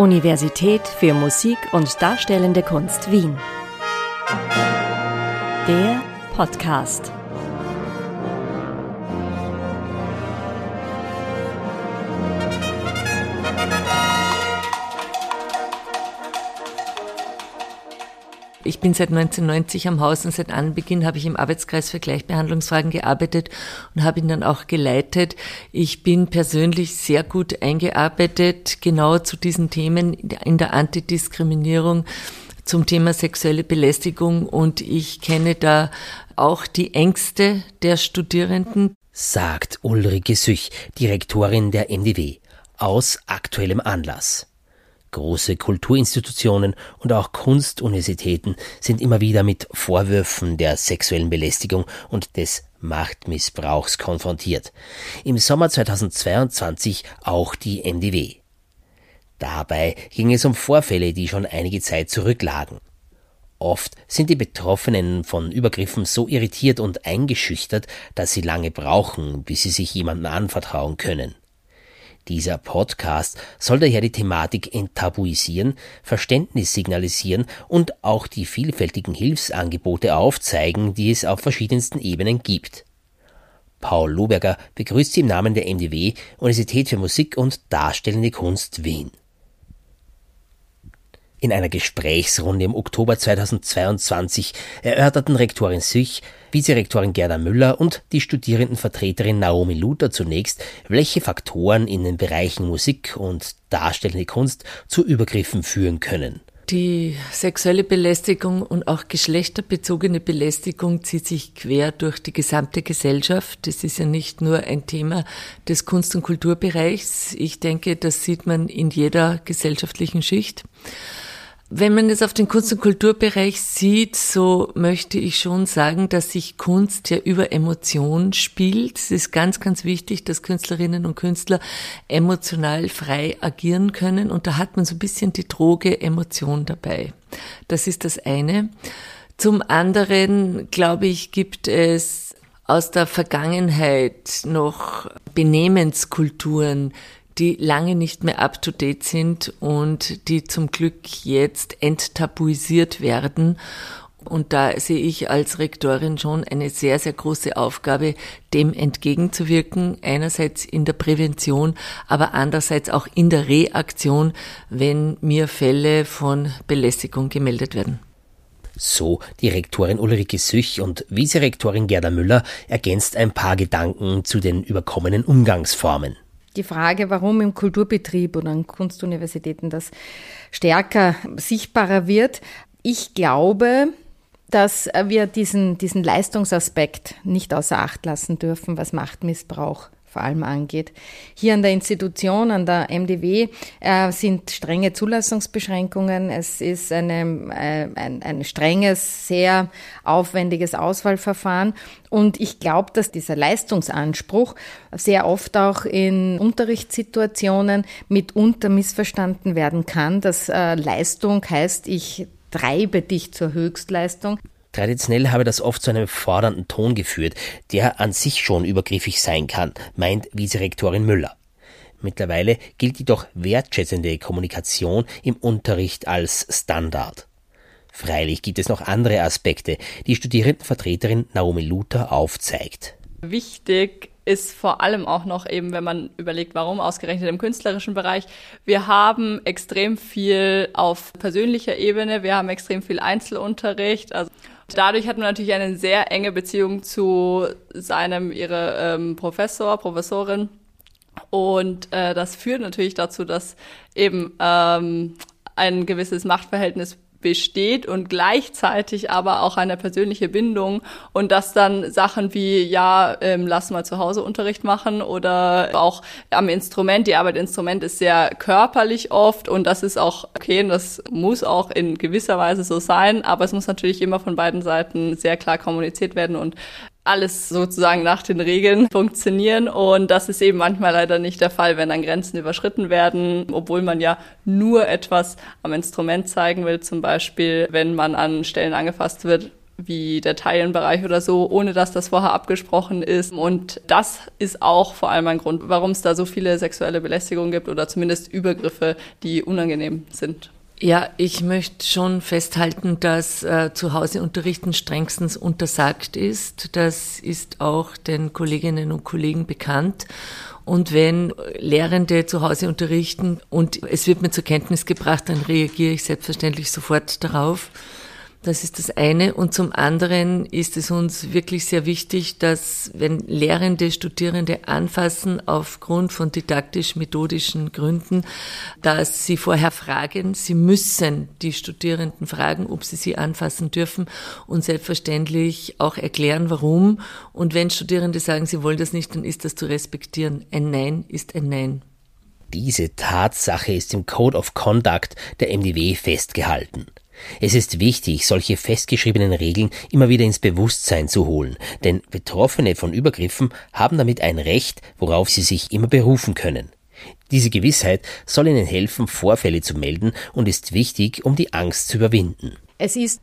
Universität für Musik und Darstellende Kunst Wien. Der Podcast. Ich bin seit 1990 am Haus und seit Anbeginn habe ich im Arbeitskreis für Gleichbehandlungsfragen gearbeitet und habe ihn dann auch geleitet. Ich bin persönlich sehr gut eingearbeitet, genau zu diesen Themen in der Antidiskriminierung zum Thema sexuelle Belästigung und ich kenne da auch die Ängste der Studierenden. Sagt Ulrike Süch, Direktorin der MDW, aus aktuellem Anlass. Große Kulturinstitutionen und auch Kunstuniversitäten sind immer wieder mit Vorwürfen der sexuellen Belästigung und des Machtmissbrauchs konfrontiert. Im Sommer 2022 auch die MDW. Dabei ging es um Vorfälle, die schon einige Zeit zurücklagen. Oft sind die Betroffenen von Übergriffen so irritiert und eingeschüchtert, dass sie lange brauchen, bis sie sich jemandem anvertrauen können. Dieser Podcast soll daher die Thematik enttabuisieren, Verständnis signalisieren und auch die vielfältigen Hilfsangebote aufzeigen, die es auf verschiedensten Ebenen gibt. Paul Loberger begrüßt Sie im Namen der MDW Universität für Musik und Darstellende Kunst Wien. In einer Gesprächsrunde im Oktober 2022 erörterten Rektorin Süch, Vizerektorin Gerda Müller und die Studierendenvertreterin Naomi Luther zunächst, welche Faktoren in den Bereichen Musik und darstellende Kunst zu Übergriffen führen können. Die sexuelle Belästigung und auch geschlechterbezogene Belästigung zieht sich quer durch die gesamte Gesellschaft. Das ist ja nicht nur ein Thema des Kunst- und Kulturbereichs. Ich denke, das sieht man in jeder gesellschaftlichen Schicht. Wenn man es auf den Kunst- und Kulturbereich sieht, so möchte ich schon sagen, dass sich Kunst ja über Emotion spielt. Es ist ganz, ganz wichtig, dass Künstlerinnen und Künstler emotional frei agieren können. Und da hat man so ein bisschen die Droge Emotion dabei. Das ist das eine. Zum anderen, glaube ich, gibt es aus der Vergangenheit noch Benehmenskulturen, die lange nicht mehr up-to-date sind und die zum Glück jetzt enttabuisiert werden. Und da sehe ich als Rektorin schon eine sehr, sehr große Aufgabe, dem entgegenzuwirken. Einerseits in der Prävention, aber andererseits auch in der Reaktion, wenn mir Fälle von Belästigung gemeldet werden. So die Rektorin Ulrike Süch und Vizerektorin Gerda Müller ergänzt ein paar Gedanken zu den überkommenen Umgangsformen die Frage, warum im Kulturbetrieb oder an Kunstuniversitäten das stärker sichtbarer wird. Ich glaube, dass wir diesen, diesen Leistungsaspekt nicht außer Acht lassen dürfen, was Machtmissbrauch vor allem angeht. Hier an der Institution, an der MDW, äh, sind strenge Zulassungsbeschränkungen. Es ist eine, äh, ein, ein strenges, sehr aufwendiges Auswahlverfahren. Und ich glaube, dass dieser Leistungsanspruch sehr oft auch in Unterrichtssituationen mitunter missverstanden werden kann, dass äh, Leistung heißt, ich treibe dich zur Höchstleistung. Traditionell habe das oft zu einem fordernden Ton geführt, der an sich schon übergriffig sein kann, meint Vizerektorin Müller. Mittlerweile gilt jedoch wertschätzende Kommunikation im Unterricht als Standard. Freilich gibt es noch andere Aspekte, die Studierendenvertreterin Naomi Luther aufzeigt. Wichtig ist vor allem auch noch eben, wenn man überlegt, warum ausgerechnet im künstlerischen Bereich. Wir haben extrem viel auf persönlicher Ebene, wir haben extrem viel Einzelunterricht. Also Dadurch hat man natürlich eine sehr enge Beziehung zu seinem, ihre ähm, Professor, Professorin. Und äh, das führt natürlich dazu, dass eben ähm, ein gewisses Machtverhältnis besteht und gleichzeitig aber auch eine persönliche Bindung und dass dann Sachen wie ja ähm, lass mal zu Hause Unterricht machen oder auch am Instrument die Arbeit Instrument ist sehr körperlich oft und das ist auch okay und das muss auch in gewisser Weise so sein aber es muss natürlich immer von beiden Seiten sehr klar kommuniziert werden und alles sozusagen nach den Regeln funktionieren. Und das ist eben manchmal leider nicht der Fall, wenn dann Grenzen überschritten werden, obwohl man ja nur etwas am Instrument zeigen will. Zum Beispiel, wenn man an Stellen angefasst wird, wie der Teilenbereich oder so, ohne dass das vorher abgesprochen ist. Und das ist auch vor allem ein Grund, warum es da so viele sexuelle Belästigungen gibt oder zumindest Übergriffe, die unangenehm sind. Ja, ich möchte schon festhalten, dass äh, Zuhauseunterrichten strengstens untersagt ist. Das ist auch den Kolleginnen und Kollegen bekannt. Und wenn Lehrende zu Hause unterrichten und es wird mir zur Kenntnis gebracht, dann reagiere ich selbstverständlich sofort darauf. Das ist das eine. Und zum anderen ist es uns wirklich sehr wichtig, dass wenn Lehrende Studierende anfassen aufgrund von didaktisch-methodischen Gründen, dass sie vorher fragen, sie müssen die Studierenden fragen, ob sie sie anfassen dürfen und selbstverständlich auch erklären, warum. Und wenn Studierende sagen, sie wollen das nicht, dann ist das zu respektieren. Ein Nein ist ein Nein. Diese Tatsache ist im Code of Conduct der MDW festgehalten. Es ist wichtig, solche festgeschriebenen Regeln immer wieder ins Bewusstsein zu holen, denn Betroffene von Übergriffen haben damit ein Recht, worauf sie sich immer berufen können. Diese Gewissheit soll ihnen helfen, Vorfälle zu melden und ist wichtig, um die Angst zu überwinden. Es ist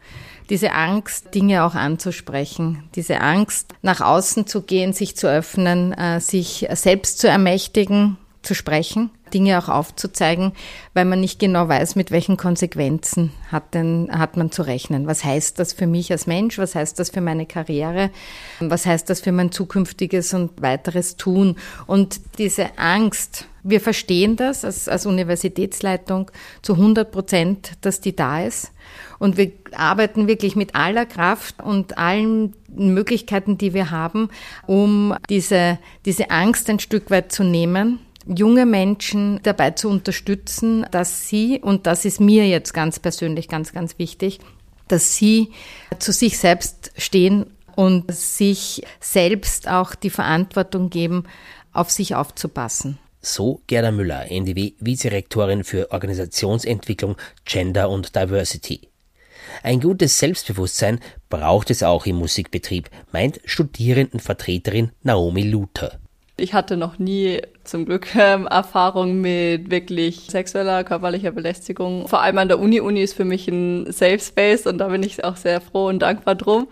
diese Angst, Dinge auch anzusprechen, diese Angst, nach außen zu gehen, sich zu öffnen, äh, sich selbst zu ermächtigen, zu sprechen, Dinge auch aufzuzeigen, weil man nicht genau weiß, mit welchen Konsequenzen hat, denn, hat man zu rechnen. Was heißt das für mich als Mensch? Was heißt das für meine Karriere? Was heißt das für mein zukünftiges und weiteres Tun? Und diese Angst, wir verstehen das als, als Universitätsleitung zu 100 Prozent, dass die da ist. Und wir arbeiten wirklich mit aller Kraft und allen Möglichkeiten, die wir haben, um diese, diese Angst ein Stück weit zu nehmen junge Menschen dabei zu unterstützen, dass sie, und das ist mir jetzt ganz persönlich ganz, ganz wichtig, dass sie zu sich selbst stehen und sich selbst auch die Verantwortung geben, auf sich aufzupassen. So Gerda Müller, NDW Vizerektorin für Organisationsentwicklung, Gender und Diversity. Ein gutes Selbstbewusstsein braucht es auch im Musikbetrieb, meint Studierendenvertreterin Naomi Luther. Ich hatte noch nie zum Glück ähm, Erfahrung mit wirklich sexueller, körperlicher Belästigung. Vor allem an der Uni. Uni ist für mich ein Safe Space und da bin ich auch sehr froh und dankbar drum.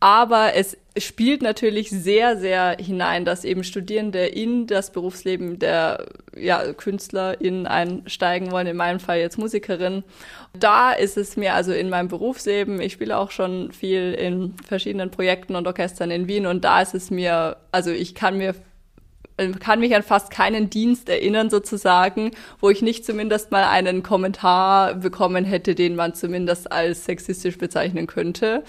Aber es spielt natürlich sehr, sehr hinein, dass eben Studierende in das Berufsleben der ja, KünstlerInnen einsteigen wollen, in meinem Fall jetzt Musikerin. Da ist es mir also in meinem Berufsleben, ich spiele auch schon viel in verschiedenen Projekten und Orchestern in Wien und da ist es mir, also ich kann mir kann mich an fast keinen Dienst erinnern sozusagen, wo ich nicht zumindest mal einen Kommentar bekommen hätte, den man zumindest als sexistisch bezeichnen könnte.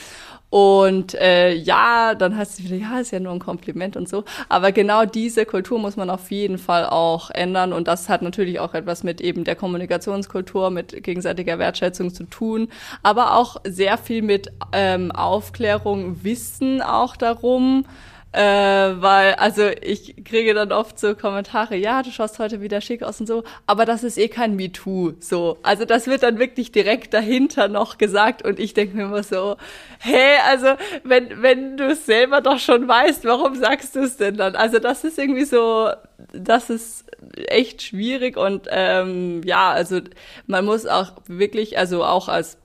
Und äh, ja, dann heißt es wieder, ja, ist ja nur ein Kompliment und so. Aber genau diese Kultur muss man auf jeden Fall auch ändern. Und das hat natürlich auch etwas mit eben der Kommunikationskultur, mit gegenseitiger Wertschätzung zu tun. Aber auch sehr viel mit ähm, Aufklärung, Wissen auch darum. Äh, weil, also ich kriege dann oft so Kommentare, ja, du schaust heute wieder schick aus und so, aber das ist eh kein MeToo. So. Also das wird dann wirklich direkt dahinter noch gesagt und ich denke mir immer so, hey, also wenn, wenn du es selber doch schon weißt, warum sagst du es denn dann? Also das ist irgendwie so, das ist echt schwierig und ähm, ja, also man muss auch wirklich, also auch als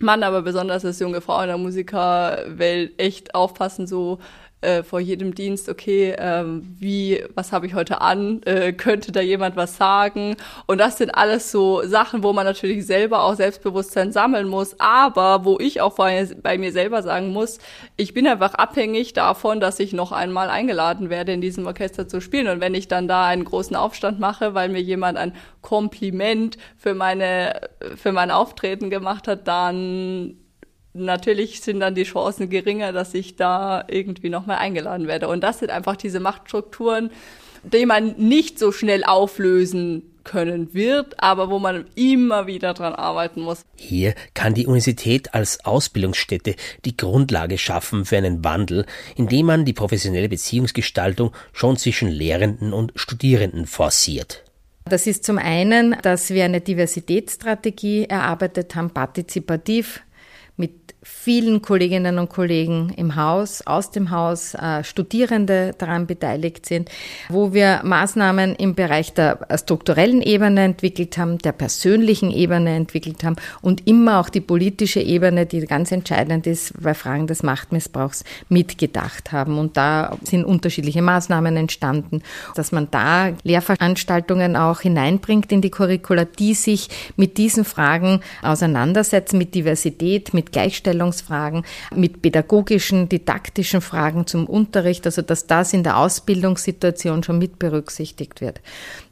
Mann, aber besonders als junge Frau in der Musikerwelt echt aufpassen, so äh, vor jedem Dienst, okay, ähm, wie, was habe ich heute an? Äh, könnte da jemand was sagen? Und das sind alles so Sachen, wo man natürlich selber auch Selbstbewusstsein sammeln muss, aber wo ich auch bei, bei mir selber sagen muss, ich bin einfach abhängig davon, dass ich noch einmal eingeladen werde, in diesem Orchester zu spielen. Und wenn ich dann da einen großen Aufstand mache, weil mir jemand ein Kompliment für meine, für mein Auftreten gemacht hat, dann natürlich sind dann die Chancen geringer, dass ich da irgendwie nochmal eingeladen werde. Und das sind einfach diese Machtstrukturen, die man nicht so schnell auflösen können wird, aber wo man immer wieder dran arbeiten muss. Hier kann die Universität als Ausbildungsstätte die Grundlage schaffen für einen Wandel, indem man die professionelle Beziehungsgestaltung schon zwischen Lehrenden und Studierenden forciert. Das ist zum einen, dass wir eine Diversitätsstrategie erarbeitet haben, partizipativ mit vielen Kolleginnen und Kollegen im Haus, aus dem Haus, äh, Studierende daran beteiligt sind, wo wir Maßnahmen im Bereich der strukturellen Ebene entwickelt haben, der persönlichen Ebene entwickelt haben und immer auch die politische Ebene, die ganz entscheidend ist bei Fragen des Machtmissbrauchs, mitgedacht haben. Und da sind unterschiedliche Maßnahmen entstanden, dass man da Lehrveranstaltungen auch hineinbringt in die Curricula, die sich mit diesen Fragen auseinandersetzen, mit Diversität, mit Gleichstellung Fragestellungsfragen, mit pädagogischen, didaktischen Fragen zum Unterricht, also dass das in der Ausbildungssituation schon mit berücksichtigt wird.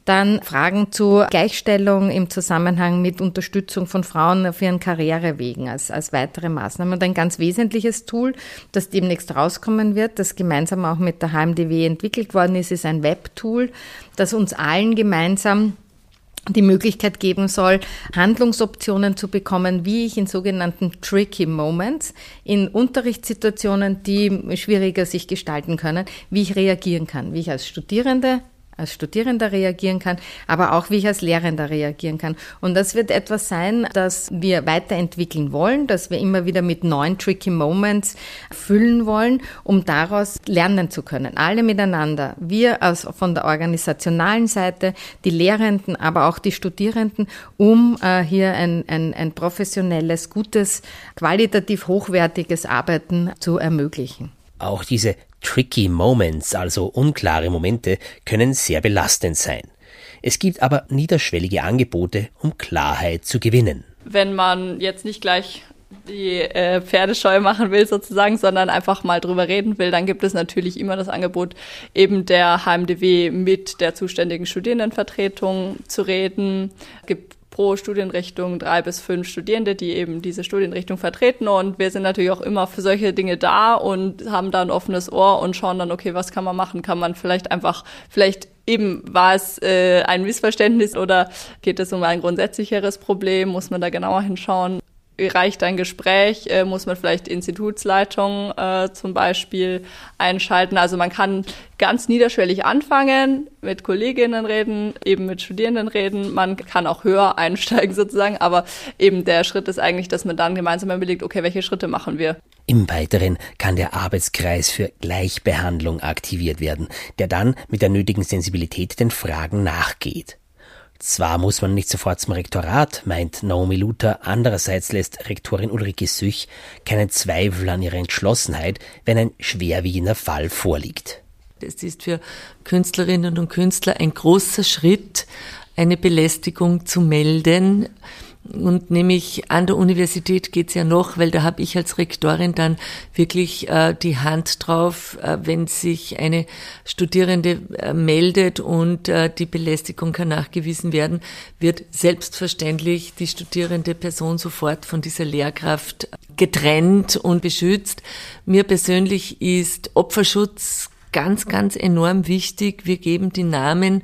Dann Fragen zu Gleichstellung im Zusammenhang mit Unterstützung von Frauen auf ihren Karrierewegen als, als weitere Maßnahme. Und ein ganz wesentliches Tool, das demnächst rauskommen wird, das gemeinsam auch mit der HMDW entwickelt worden ist, ist ein Webtool, das uns allen gemeinsam die Möglichkeit geben soll, Handlungsoptionen zu bekommen, wie ich in sogenannten tricky moments, in Unterrichtssituationen, die schwieriger sich gestalten können, wie ich reagieren kann, wie ich als Studierende als Studierender reagieren kann, aber auch wie ich als Lehrender reagieren kann. Und das wird etwas sein, das wir weiterentwickeln wollen, das wir immer wieder mit neuen tricky Moments füllen wollen, um daraus lernen zu können. Alle miteinander. Wir aus, von der organisationalen Seite, die Lehrenden, aber auch die Studierenden, um äh, hier ein, ein, ein professionelles, gutes, qualitativ hochwertiges Arbeiten zu ermöglichen. Auch diese Tricky Moments, also unklare Momente, können sehr belastend sein. Es gibt aber niederschwellige Angebote, um Klarheit zu gewinnen. Wenn man jetzt nicht gleich die äh, Pferdescheu machen will sozusagen, sondern einfach mal drüber reden will, dann gibt es natürlich immer das Angebot, eben der HMDW mit der zuständigen Studierendenvertretung zu reden. Es gibt pro Studienrichtung drei bis fünf Studierende, die eben diese Studienrichtung vertreten. Und wir sind natürlich auch immer für solche Dinge da und haben da ein offenes Ohr und schauen dann, okay, was kann man machen? Kann man vielleicht einfach, vielleicht eben war es äh, ein Missverständnis oder geht es um ein grundsätzlicheres Problem? Muss man da genauer hinschauen? Reicht ein Gespräch, äh, muss man vielleicht Institutsleitung äh, zum Beispiel einschalten. Also man kann ganz niederschwellig anfangen, mit Kolleginnen reden, eben mit Studierenden reden. Man kann auch höher einsteigen sozusagen, aber eben der Schritt ist eigentlich, dass man dann gemeinsam überlegt, okay, welche Schritte machen wir? Im Weiteren kann der Arbeitskreis für Gleichbehandlung aktiviert werden, der dann mit der nötigen Sensibilität den Fragen nachgeht. Zwar muss man nicht sofort zum Rektorat, meint Naomi Luther, andererseits lässt Rektorin Ulrike Süch keinen Zweifel an ihrer Entschlossenheit, wenn ein schwerwiegender Fall vorliegt. Es ist für Künstlerinnen und Künstler ein großer Schritt, eine Belästigung zu melden, und nämlich an der Universität geht's ja noch, weil da habe ich als Rektorin dann wirklich äh, die Hand drauf, äh, wenn sich eine Studierende äh, meldet und äh, die Belästigung kann nachgewiesen werden, wird selbstverständlich die studierende Person sofort von dieser Lehrkraft getrennt und beschützt. Mir persönlich ist Opferschutz ganz, ganz enorm wichtig. Wir geben die Namen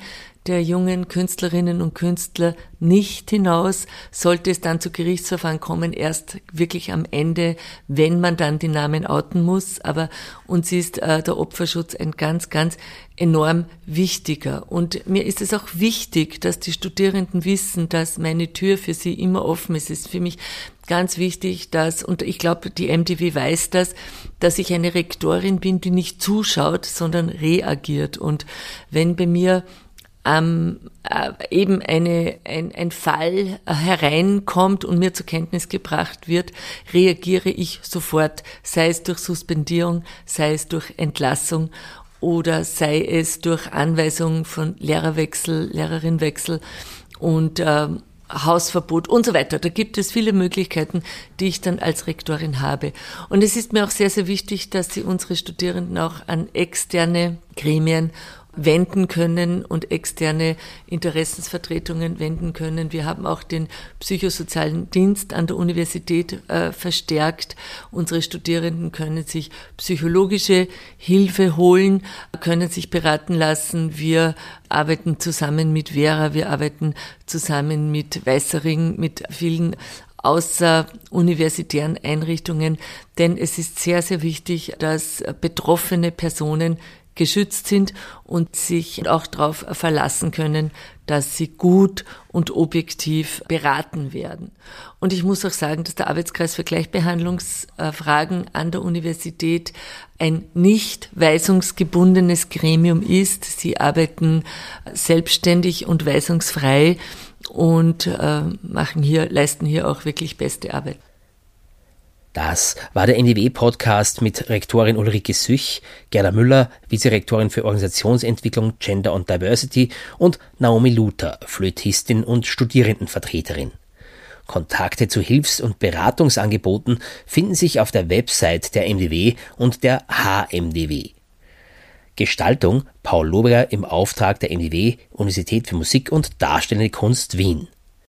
der jungen Künstlerinnen und Künstler nicht hinaus, sollte es dann zu Gerichtsverfahren kommen, erst wirklich am Ende, wenn man dann die Namen outen muss. Aber uns ist äh, der Opferschutz ein ganz, ganz enorm wichtiger. Und mir ist es auch wichtig, dass die Studierenden wissen, dass meine Tür für sie immer offen ist. Es ist für mich ganz wichtig, dass, und ich glaube, die MDW weiß das, dass ich eine Rektorin bin, die nicht zuschaut, sondern reagiert. Und wenn bei mir ähm, äh, eben eine, ein, ein Fall hereinkommt und mir zur Kenntnis gebracht wird, reagiere ich sofort, sei es durch Suspendierung, sei es durch Entlassung oder sei es durch Anweisung von Lehrerwechsel, Lehrerinwechsel und äh, Hausverbot und so weiter. Da gibt es viele Möglichkeiten, die ich dann als Rektorin habe. Und es ist mir auch sehr, sehr wichtig, dass Sie unsere Studierenden auch an externe Gremien wenden können und externe Interessensvertretungen wenden können. Wir haben auch den psychosozialen Dienst an der Universität äh, verstärkt. Unsere Studierenden können sich psychologische Hilfe holen, können sich beraten lassen. Wir arbeiten zusammen mit Vera, wir arbeiten zusammen mit Weißering, mit vielen außeruniversitären Einrichtungen, denn es ist sehr, sehr wichtig, dass betroffene Personen geschützt sind und sich auch darauf verlassen können, dass sie gut und objektiv beraten werden. Und ich muss auch sagen, dass der Arbeitskreis für Gleichbehandlungsfragen an der Universität ein nicht weisungsgebundenes Gremium ist. Sie arbeiten selbstständig und weisungsfrei und äh, machen hier, leisten hier auch wirklich beste Arbeit. Das war der NDW-Podcast mit Rektorin Ulrike Süch, Gerda Müller, Vizerektorin für Organisationsentwicklung, Gender und Diversity und Naomi Luther, Flötistin und Studierendenvertreterin. Kontakte zu Hilfs- und Beratungsangeboten finden sich auf der Website der MDW und der HMDW. Gestaltung Paul Loberer im Auftrag der MDW Universität für Musik und Darstellende Kunst Wien.